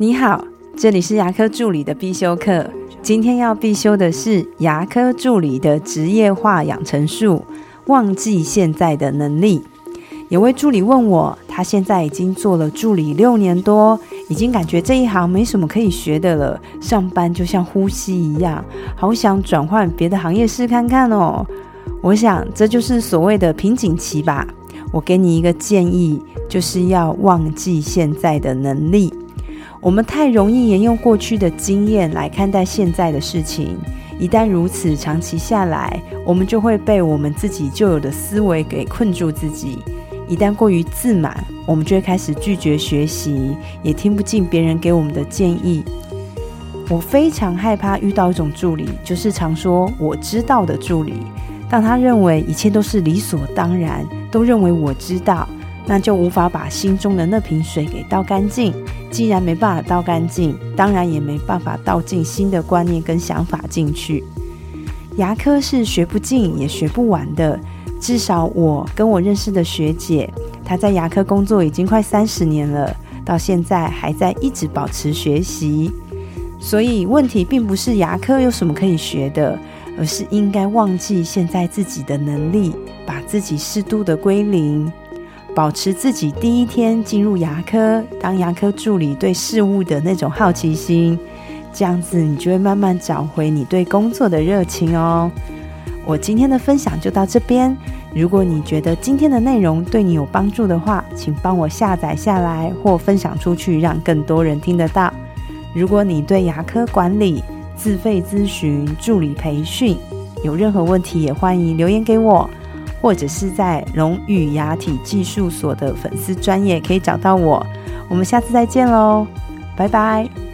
你好，这里是牙科助理的必修课。今天要必修的是牙科助理的职业化养成术，忘记现在的能力。有位助理问我，他现在已经做了助理六年多，已经感觉这一行没什么可以学的了，上班就像呼吸一样，好想转换别的行业试看看哦。我想这就是所谓的瓶颈期吧。我给你一个建议，就是要忘记现在的能力。我们太容易沿用过去的经验来看待现在的事情，一旦如此，长期下来，我们就会被我们自己旧有的思维给困住自己。一旦过于自满，我们就会开始拒绝学习，也听不进别人给我们的建议。我非常害怕遇到一种助理，就是常说我知道的助理。当他认为一切都是理所当然，都认为我知道。那就无法把心中的那瓶水给倒干净。既然没办法倒干净，当然也没办法倒进新的观念跟想法进去。牙科是学不进也学不完的。至少我跟我认识的学姐，她在牙科工作已经快三十年了，到现在还在一直保持学习。所以问题并不是牙科有什么可以学的，而是应该忘记现在自己的能力，把自己适度的归零。保持自己第一天进入牙科当牙科助理对事物的那种好奇心，这样子你就会慢慢找回你对工作的热情哦。我今天的分享就到这边。如果你觉得今天的内容对你有帮助的话，请帮我下载下来或分享出去，让更多人听得到。如果你对牙科管理、自费咨询、助理培训有任何问题，也欢迎留言给我。或者是在龙语牙体技术所的粉丝专业可以找到我，我们下次再见喽，拜拜。